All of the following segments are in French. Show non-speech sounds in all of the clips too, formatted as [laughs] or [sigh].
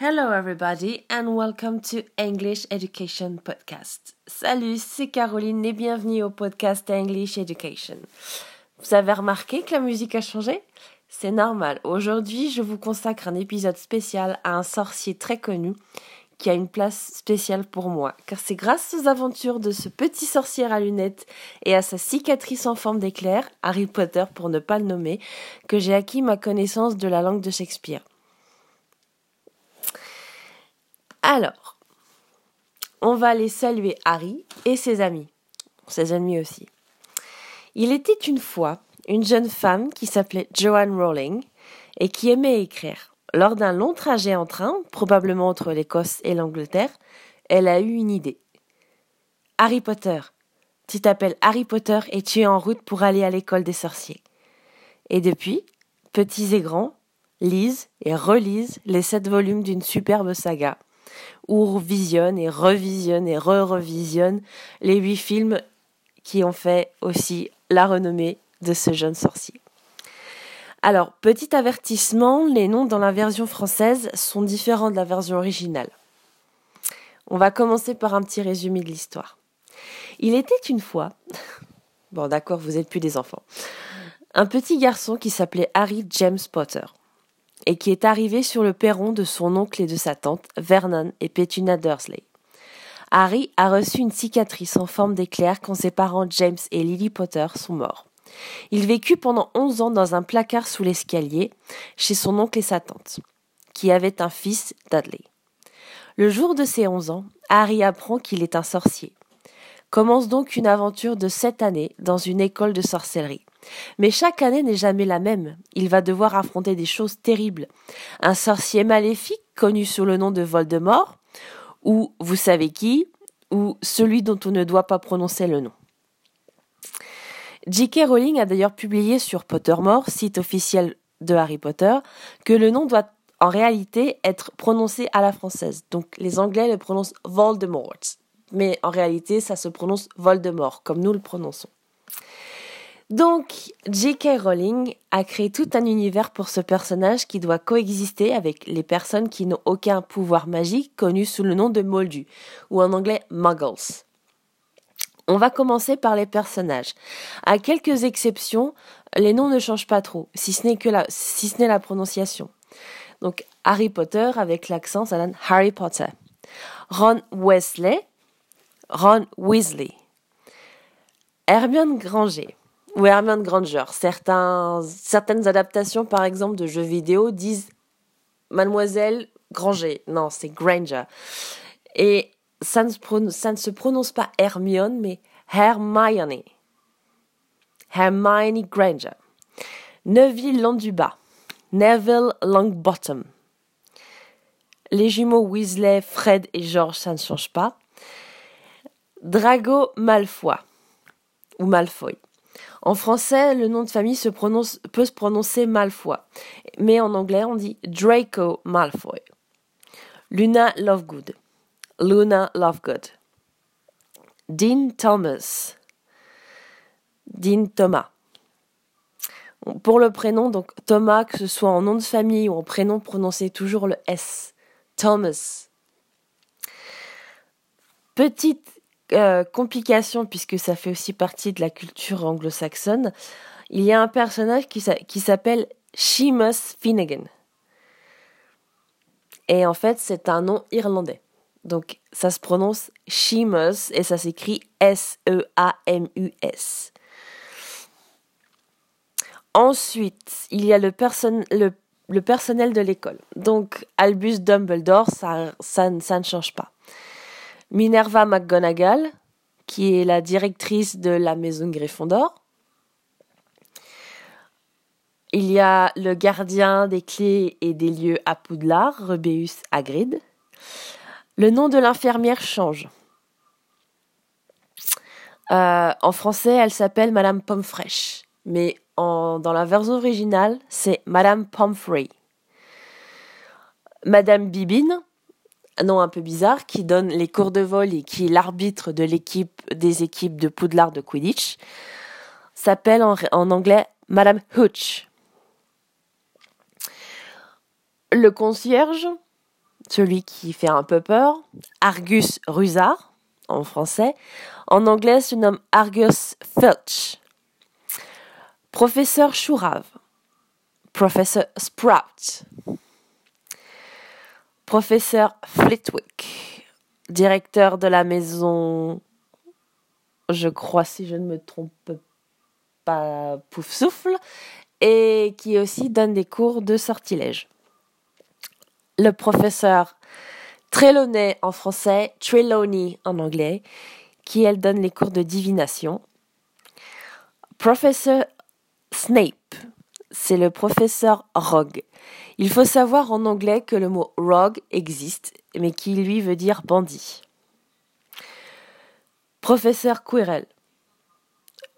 Hello everybody and welcome to English Education Podcast. Salut, c'est Caroline et bienvenue au podcast English Education. Vous avez remarqué que la musique a changé? C'est normal. Aujourd'hui, je vous consacre un épisode spécial à un sorcier très connu qui a une place spéciale pour moi, car c'est grâce aux aventures de ce petit sorcier à lunettes et à sa cicatrice en forme d'éclair, Harry Potter pour ne pas le nommer, que j'ai acquis ma connaissance de la langue de Shakespeare. Alors, on va aller saluer Harry et ses amis. Ses amis aussi. Il était une fois une jeune femme qui s'appelait Joanne Rowling et qui aimait écrire. Lors d'un long trajet en train, probablement entre l'Écosse et l'Angleterre, elle a eu une idée. Harry Potter. Tu t'appelles Harry Potter et tu es en route pour aller à l'école des sorciers. Et depuis, petits et grands, lisent et relisent les sept volumes d'une superbe saga ou visionne et revisionne et re-revisionne les huit films qui ont fait aussi la renommée de ce jeune sorcier. Alors, petit avertissement, les noms dans la version française sont différents de la version originale. On va commencer par un petit résumé de l'histoire. Il était une fois, [laughs] bon d'accord, vous n'êtes plus des enfants, un petit garçon qui s'appelait Harry James Potter et qui est arrivé sur le perron de son oncle et de sa tante, Vernon et Petunia Dursley. Harry a reçu une cicatrice en forme d'éclair quand ses parents James et Lily Potter sont morts. Il vécut pendant onze ans dans un placard sous l'escalier, chez son oncle et sa tante, qui avaient un fils, Dudley. Le jour de ses onze ans, Harry apprend qu'il est un sorcier. Commence donc une aventure de sept années dans une école de sorcellerie. Mais chaque année n'est jamais la même. Il va devoir affronter des choses terribles. Un sorcier maléfique connu sous le nom de Voldemort, ou vous savez qui, ou celui dont on ne doit pas prononcer le nom. J.K. Rowling a d'ailleurs publié sur Pottermore, site officiel de Harry Potter, que le nom doit en réalité être prononcé à la française. Donc les Anglais le prononcent Voldemort. Mais en réalité, ça se prononce Voldemort, comme nous le prononçons. Donc, J.K. Rowling a créé tout un univers pour ce personnage qui doit coexister avec les personnes qui n'ont aucun pouvoir magique connu sous le nom de Moldus, ou en anglais Muggles. On va commencer par les personnages. À quelques exceptions, les noms ne changent pas trop, si ce n'est la, si prononciation. Donc, Harry Potter avec l'accent, ça donne Harry Potter. Ron Wesley, Ron Weasley. Hermione Granger ou Hermione Granger. Certaines adaptations, par exemple, de jeux vidéo disent Mademoiselle Granger. Non, c'est Granger. Et ça ne, ça ne se prononce pas Hermione, mais Hermione. Hermione Granger. Neville Londuba. Neville Longbottom. Les jumeaux Weasley, Fred et George, ça ne change pas. Drago Malfoy. Ou Malfoy. En français, le nom de famille peut se prononcer Malfoy, mais en anglais, on dit Draco Malfoy. Luna Lovegood. Luna Lovegood. Dean Thomas. Dean Thomas. Pour le prénom, donc Thomas, que ce soit en nom de famille ou en prénom, prononcez toujours le S. Thomas. Petite euh, complication, puisque ça fait aussi partie de la culture anglo-saxonne, il y a un personnage qui, s'appelle Seamus Finnegan. Et en fait, c'est un nom irlandais. Donc, ça se prononce Seamus et ça s'écrit S-E-A-M-U-S. Ensuite, il y a le, le, personnel de l'école. Donc, Albus Dumbledore, ça, ça ne change pas. Minerva McGonagall, qui est la directrice de la maison Gryffondor. Il y a le gardien des clés et des lieux à Poudlard, Rubeus Hagrid. Le nom de l'infirmière change. Euh, en français, elle s'appelle Madame Pomfresh, mais dans la version originale, c'est Madame Pomfrey. Madame Bibine, nom un peu bizarre, qui donne les cours de vol et qui l'arbitre de l'équipe des équipes de Poudlard de Quidditch, s'appelle en, anglais Madame Hooch. Le concierge, celui qui fait un peu peur, Argus Rusard en français. En anglais, se nomme Argus Filch. Professeur Chourave. Professeur Sprout. Professeur Flitwick. Directeur de la maison, je crois si je ne me trompe pas, Pouf Souffle. Et qui aussi donne des cours de sortilège. Le professeur Trelawney en français, Trelawney en anglais, qui elle donne les cours de divination. Professeur Snape, c'est le professeur Rogue. Il faut savoir en anglais que le mot rogue existe, mais qui lui veut dire bandit. Professeur Quirrell,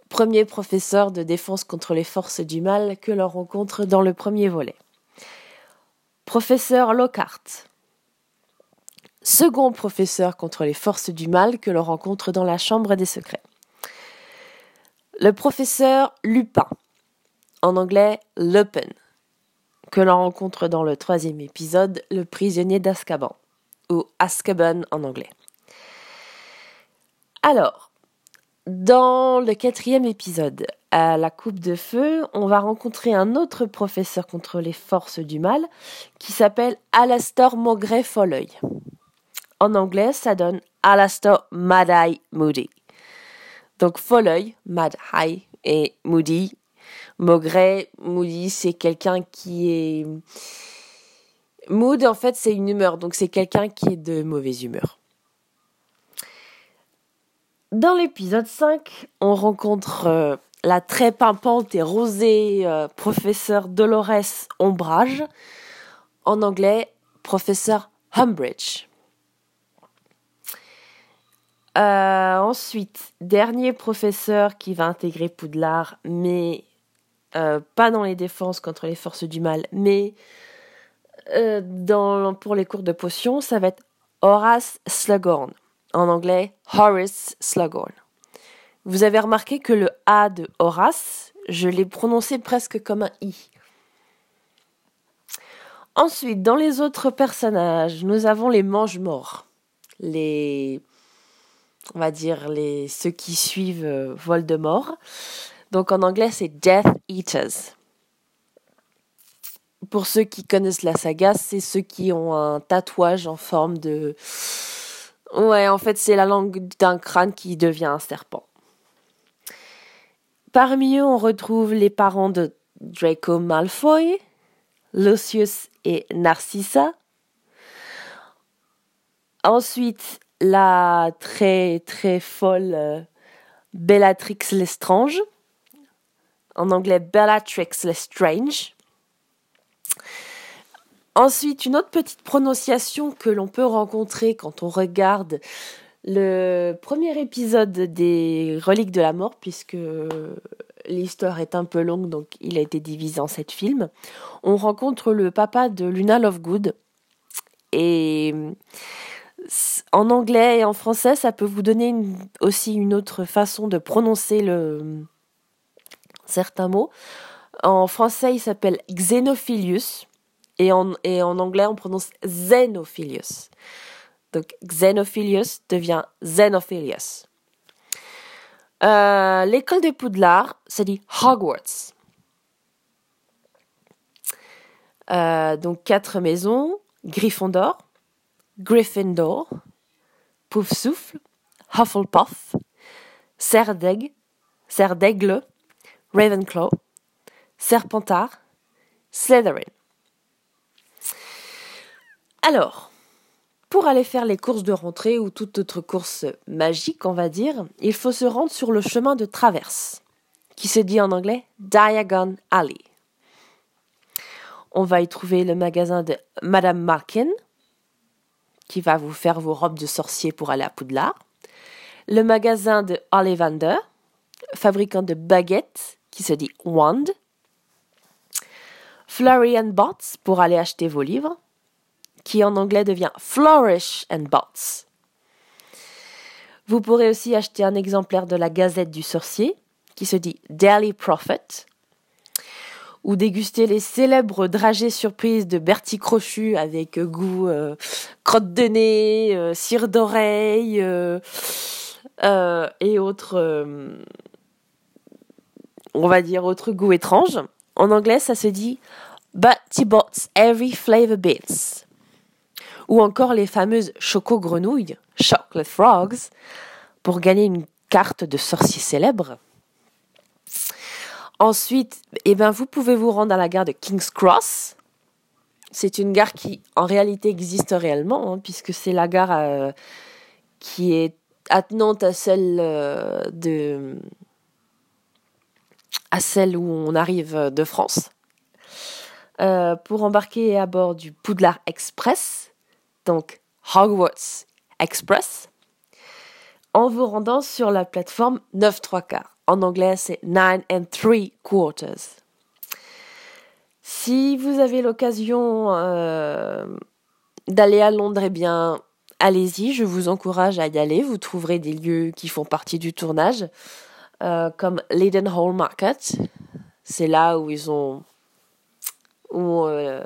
premier professeur de défense contre les forces du mal que l'on rencontre dans le premier volet. Professeur Lockhart, second professeur contre les forces du mal que l'on rencontre dans la Chambre des secrets. Le professeur Lupin, en anglais Lupin, que l'on rencontre dans le troisième épisode, Le prisonnier d'Azkaban, ou Azkaban en anglais. Alors, dans le quatrième épisode, à la coupe de feu, on va rencontrer un autre professeur contre les forces du mal qui s'appelle Alastor Maugret Folleuil. En anglais, ça donne Alastor Mad-Eye Moody. Donc Folleuil, Mad-Eye, et Moody. Maugret, Moody, c'est quelqu'un qui est... Mood, en fait, c'est une humeur, donc c'est quelqu'un qui est de mauvaise humeur. Dans l'épisode 5, on rencontre euh, la très pimpante et rosée euh, professeur Dolores Ombrage, en anglais, professeur Humbridge. Euh, ensuite, dernier professeur qui va intégrer Poudlard, mais euh, pas dans les défenses contre les forces du mal, mais euh, pour les cours de potions, ça va être Horace Slughorn. En anglais, Horace Slughorn. Vous avez remarqué que le A de Horace, je l'ai prononcé presque comme un I. Ensuite, dans les autres personnages, nous avons les mange-morts. Les on va dire les ceux qui suivent euh, Voldemort. Donc en anglais c'est Death Eaters. Pour ceux qui connaissent la saga, c'est ceux qui ont un tatouage en forme de Ouais, en fait, c'est la langue d'un crâne qui devient un serpent. Parmi eux, on retrouve les parents de Draco Malfoy, Lucius et Narcissa. Ensuite, la très très folle euh, Bellatrix Lestrange, en anglais Bellatrix Lestrange. Ensuite, une autre petite prononciation que l'on peut rencontrer quand on regarde le premier épisode des Reliques de la Mort, puisque l'histoire est un peu longue, donc il a été divisé en sept films. On rencontre le papa de Luna Lovegood. Et en anglais et en français, ça peut vous donner aussi une autre façon de prononcer le, certains mots. En français, il s'appelle Xenophilius et en, anglais, on prononce Xenophilius. Donc Xenophilius devient Xenophilius. Euh, l'école des Poudlard, ça dit Hogwarts. Euh, donc quatre maisons, Gryffondor, Gryffindor, Poufsouffle, Hufflepuff, Serdaigle, Ravenclaw, Serpentard, Slytherin. Alors, pour aller faire les courses de rentrée ou toute autre course magique, on va dire, il faut se rendre sur le chemin de traverse, qui se dit en anglais Diagon Alley. On va y trouver le magasin de Madame Markin, qui va vous faire vos robes de sorcier pour aller à Poudlard. Le magasin de Ollivander, fabricant de baguettes, qui se dit Wand. Flurry and Bots pour aller acheter vos livres, qui en anglais devient Flourish and Bots. Vous pourrez aussi acheter un exemplaire de la Gazette du Sorcier, qui se dit Daily Prophet. ou déguster les célèbres dragées surprises de Bertie Crochu avec goût euh, crotte de nez, euh, cire d'oreille euh, et autres, on va dire, autres goûts étranges. En anglais, ça se dit But he bought every flavor bits. Ou encore les fameuses choco-grenouilles, chocolate frogs, pour gagner une carte de sorcier célèbre. Ensuite, eh ben, vous pouvez vous rendre à la gare de King's Cross. C'est une gare qui, en réalité, existe réellement, hein, puisque c'est la gare euh, qui est attenante à celle euh, de à celle où on arrive de France. Euh, pour embarquer à bord du Poudlard Express, donc Hogwarts Express, en vous rendant sur la plateforme 9 3 quarts. En anglais, c'est nine and three quarters. Si vous avez l'occasion euh, d'aller à Londres, eh bien, allez-y, je vous encourage à y aller. Vous trouverez des lieux qui font partie du tournage, euh, comme Leadenhall Market. C'est là où ils ont. Où, euh,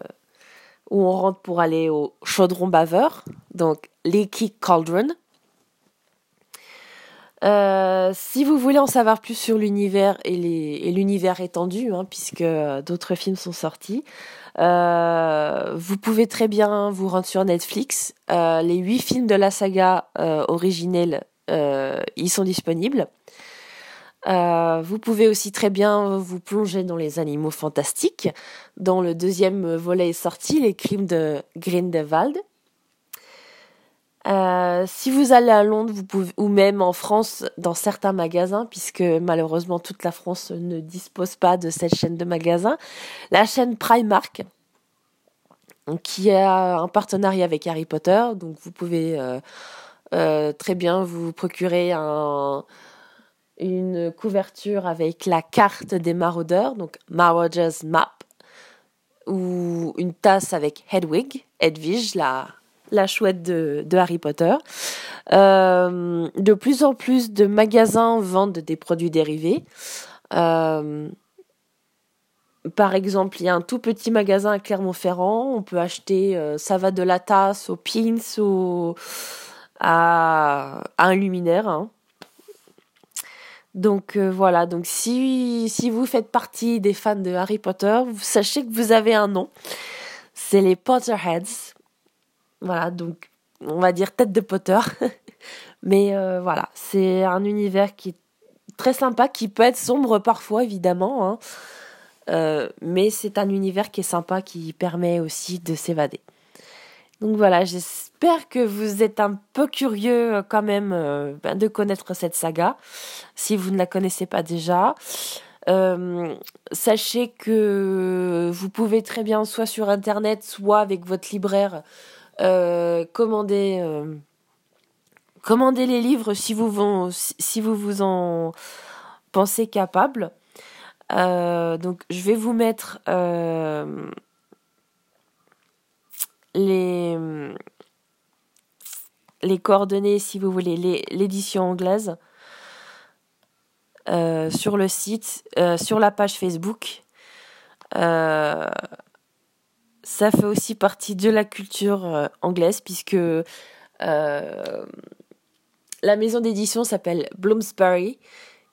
où on rentre pour aller au chaudron baveur, donc Leaky Cauldron. Euh, si vous voulez en savoir plus sur l'univers et, l'univers étendu, hein, puisque d'autres films sont sortis, euh, vous pouvez très bien vous rendre sur Netflix. Les huit films de la saga originelle, ils sont disponibles. Vous pouvez aussi très bien vous plonger dans les animaux fantastiques. Dans le deuxième volet est sorti, Les crimes de Grindelwald. Euh, si vous allez à Londres, vous pouvez, ou même en France, dans certains magasins, puisque malheureusement toute la France ne dispose pas de cette chaîne de magasins, la chaîne Primark, qui a un partenariat avec Harry Potter, donc vous pouvez euh, euh, très bien vous procurer un, une couverture avec la carte des maraudeurs, donc Marauders Map, ou une tasse avec Hedwig, Hedwig, la la chouette de, Harry Potter. Euh, de plus en plus de magasins vendent des produits dérivés. Euh, par exemple, il y a un tout petit magasin à Clermont-Ferrand. On peut acheter, euh, ça va de la tasse aux pins au, à, un luminaire. Hein. Donc voilà, donc si, si vous faites partie des fans de Harry Potter, vous sachez que vous avez un nom. C'est les Potterheads. Voilà, donc on va dire tête de Potter. [laughs] Mais euh, voilà, c'est un univers qui est très sympa, qui peut être sombre parfois évidemment. Hein. Euh, mais c'est un univers qui est sympa, qui permet aussi de s'évader. Donc voilà, j'espère que vous êtes un peu curieux euh, quand même ben, de connaître cette saga, si vous ne la connaissez pas déjà. sachez que vous pouvez très bien, soit sur Internet, soit avec votre libraire, euh, euh, commandez les livres si si vous vous en pensez capable. Euh, donc je vais vous mettre les, les coordonnées si vous voulez, l'édition anglaise. sur le site, sur la page Facebook ça fait aussi partie de la culture euh, anglaise puisque euh, la maison d'édition s'appelle Bloomsbury,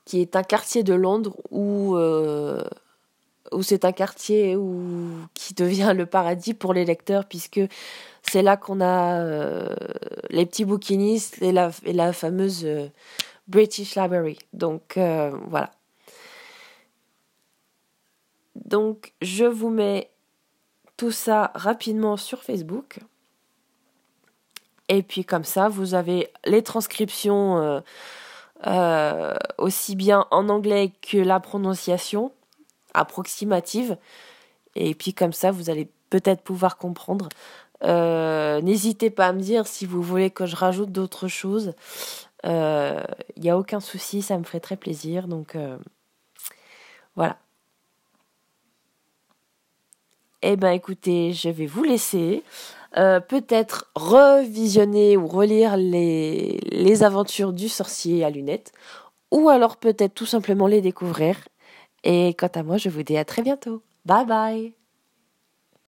qui est un quartier de Londres où, euh, où c'est un quartier où, qui devient le paradis pour les lecteurs puisque c'est là qu'on a les petits bouquinistes et la, et la fameuse British Library. Donc voilà. Donc je vous mets tout ça rapidement sur Facebook. Et puis comme ça, vous avez les transcriptions euh, euh, aussi bien en anglais que la prononciation approximative. Et puis comme ça, vous allez peut-être pouvoir comprendre. Euh, n'hésitez pas à me dire si vous voulez que je rajoute d'autres choses. Il n'y a aucun souci, ça me ferait très plaisir. Donc voilà. Eh ben écoutez, je vais vous laisser. Euh, peut-être revisionner ou relire les aventures du sorcier à lunettes, ou alors peut-être tout simplement les découvrir. Et quant à moi, je vous dis à très bientôt. Bye bye